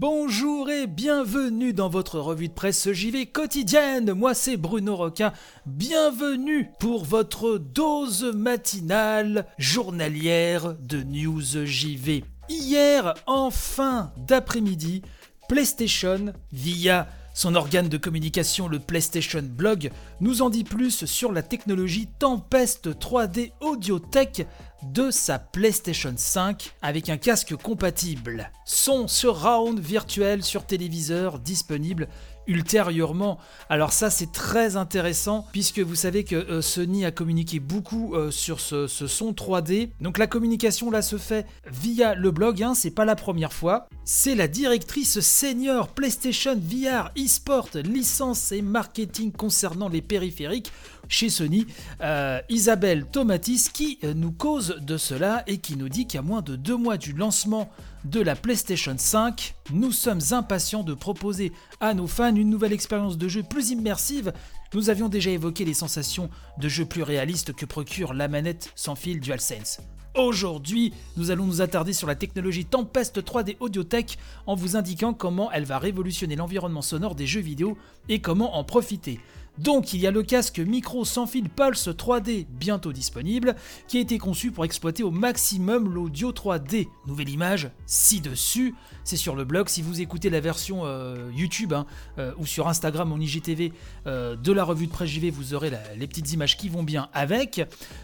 Bonjour et bienvenue dans votre revue de presse JV quotidienne. Moi c'est Bruno Roca. Bienvenue pour votre dose matinale journalière de news JV. Hier, en fin d'après-midi, PlayStation, via son organe de communication, le PlayStation Blog, nous en dit plus sur la technologie Tempest 3D Audio-Tech de sa PlayStation 5 avec un casque compatible. Son surround virtuel sur téléviseur disponible ultérieurement. Alors ça c'est très intéressant puisque vous savez que euh, Sony a communiqué beaucoup euh, sur ce, son 3D. Donc la communication là se fait via le blog, hein, c'est pas la première fois. C'est la directrice senior PlayStation VR eSport licence et marketing concernant les périphériques chez Sony, euh, Isabelle Tomatis, qui euh, nous cause de cela et qui nous dit qu'à moins de deux mois du lancement de la PlayStation 5, nous sommes impatients de proposer à nos fans une nouvelle expérience de jeu plus immersive. Nous avions déjà évoqué les sensations de jeu plus réalistes que procure la manette sans fil DualSense. Aujourd'hui, nous allons nous attarder sur la technologie Tempest 3D Audiotech en vous indiquant comment elle va révolutionner l'environnement sonore des jeux vidéo et comment en profiter. Donc il y a le casque micro sans fil Pulse 3D bientôt disponible qui a été conçu pour exploiter au maximum l'audio 3D. Nouvelle image ci-dessus, c'est sur le blog. Si vous écoutez la version euh, YouTube hein, euh, ou sur Instagram en IGTV euh, de la revue de presse JV, vous aurez les petites images qui vont bien avec.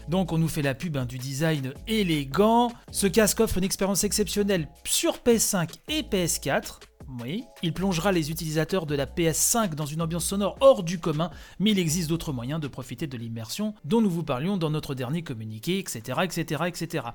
Donc on nous fait la pub hein, du design élégant. Ce casque offre une expérience exceptionnelle sur PS5 et PS4. Oui, il plongera les utilisateurs de la PS5 dans une ambiance sonore hors du commun, mais il existe d'autres moyens de profiter de l'immersion dont nous vous parlions dans notre dernier communiqué, etc. etc., etc.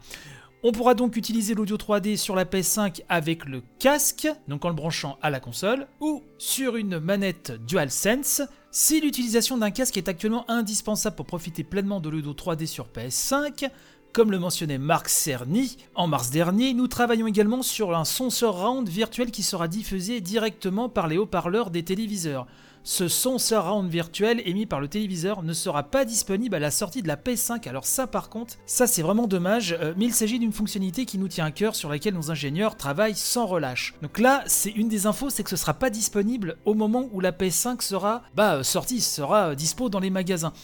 On pourra donc utiliser l'audio 3D sur la PS5 avec le casque, donc en le branchant à la console, ou sur une manette DualSense. Si l'utilisation d'un casque est actuellement indispensable pour profiter pleinement de l'audio 3D sur PS5, comme le mentionnait Marc Cerny, en mars dernier, nous travaillons également sur un son surround virtuel qui sera diffusé directement par les haut-parleurs des téléviseurs. Ce son surround virtuel émis par le téléviseur ne sera pas disponible à la sortie de la PS5. Alors ça par contre, ça c'est vraiment dommage, euh, mais il s'agit d'une fonctionnalité qui nous tient à cœur sur laquelle nos ingénieurs travaillent sans relâche. Donc là, c'est une des infos, c'est que ce sera pas disponible au moment où la PS5 sera bah, euh, sortie, sera euh, dispo dans les magasins.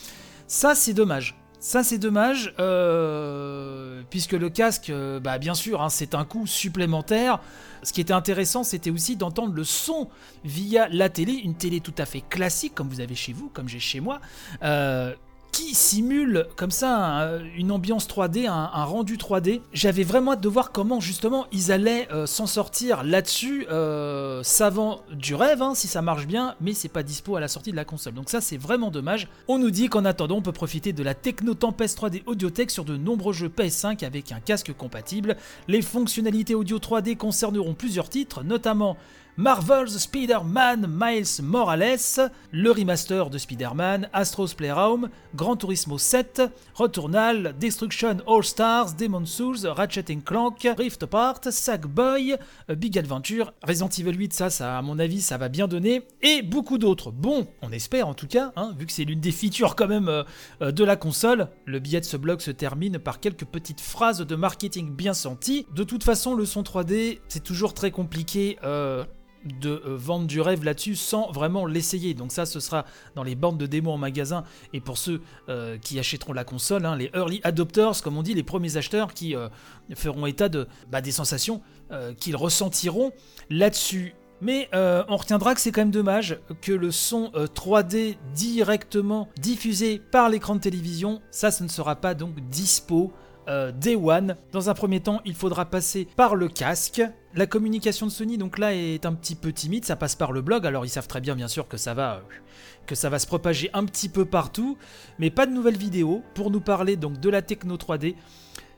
Ça c'est dommage. Ça c'est dommage, euh, puisque le casque, euh, bah, bien sûr, hein, c'est un coût supplémentaire. Ce qui était intéressant, c'était aussi d'entendre le son via la télé, une télé tout à fait classique, comme vous avez chez vous, comme j'ai chez moi. Euh, qui simule comme ça une ambiance 3D, un, rendu 3D. J'avais vraiment hâte de voir comment justement ils allaient euh, s'en sortir là-dessus, euh, savant du rêve, hein, si ça marche bien, mais c'est pas dispo à la sortie de la console. Donc ça c'est vraiment dommage. On nous dit qu'en attendant on peut profiter de la Techno Tempest 3D Audiotech sur de nombreux jeux PS5 avec un casque compatible. Les fonctionnalités audio 3D concerneront plusieurs titres, notamment Marvel's Spider-Man Miles Morales, le remaster de Spider-Man, Astro's Playroom, Gran Turismo 7, Returnal, Destruction All Stars, Demon Souls, Ratchet Clank, Rift Apart, Sackboy, Big Adventure, Resident Evil 8, ça, ça, à mon avis, ça va bien donner, et beaucoup d'autres. Bon, on espère en tout cas, hein, vu que c'est l'une des features quand même euh, euh, de la console. Le billet de ce blog se termine par quelques petites phrases de marketing bien senties. De toute façon, le son 3D, c'est toujours très compliqué. Euh, de euh, vendre du rêve là-dessus sans vraiment l'essayer. Donc ça, ce sera dans les bandes de démos en magasin et pour ceux euh, qui achèteront la console, hein, les early adopters, comme on dit, les premiers acheteurs qui euh, feront état de, bah, des sensations qu'ils ressentiront là-dessus. Mais on retiendra que c'est quand même dommage que le son 3D directement diffusé par l'écran de télévision, ça, ce ne sera pas donc dispo euh, Day One. Dans un premier temps, il faudra passer par le casque. La communication de Sony, donc là, est un petit peu timide. Ça passe par le blog. Alors, ils savent très bien, bien sûr, que ça va, que ça va se propager un petit peu partout. Mais pas de nouvelles vidéos pour nous parler donc de la techno 3D.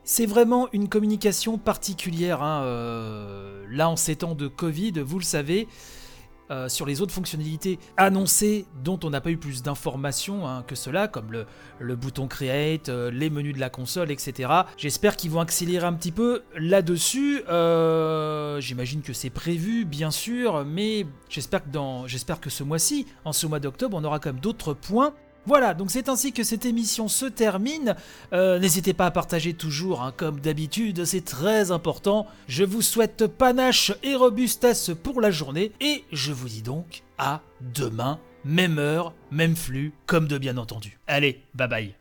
C'est vraiment une communication particulière. Hein, euh, là, en ces temps de Covid, vous le savez. Euh, sur les autres fonctionnalités annoncées dont on n'a pas eu plus d'informations hein, que cela, comme le, bouton Create, euh, les menus de la console, etc. J'espère qu'ils vont accélérer un petit peu là-dessus. Euh, j'imagine que c'est prévu, bien sûr, mais j'espère que, que ce mois-ci, en ce mois d'octobre, on aura quand même d'autres points Voilà, donc c'est ainsi que cette émission se termine. Euh, n'hésitez pas à partager toujours, hein, comme d'habitude, c'est très important. Je vous souhaite panache et robustesse pour la journée, et je vous dis donc à demain, même heure, même flux, comme de bien entendu. Allez, bye bye.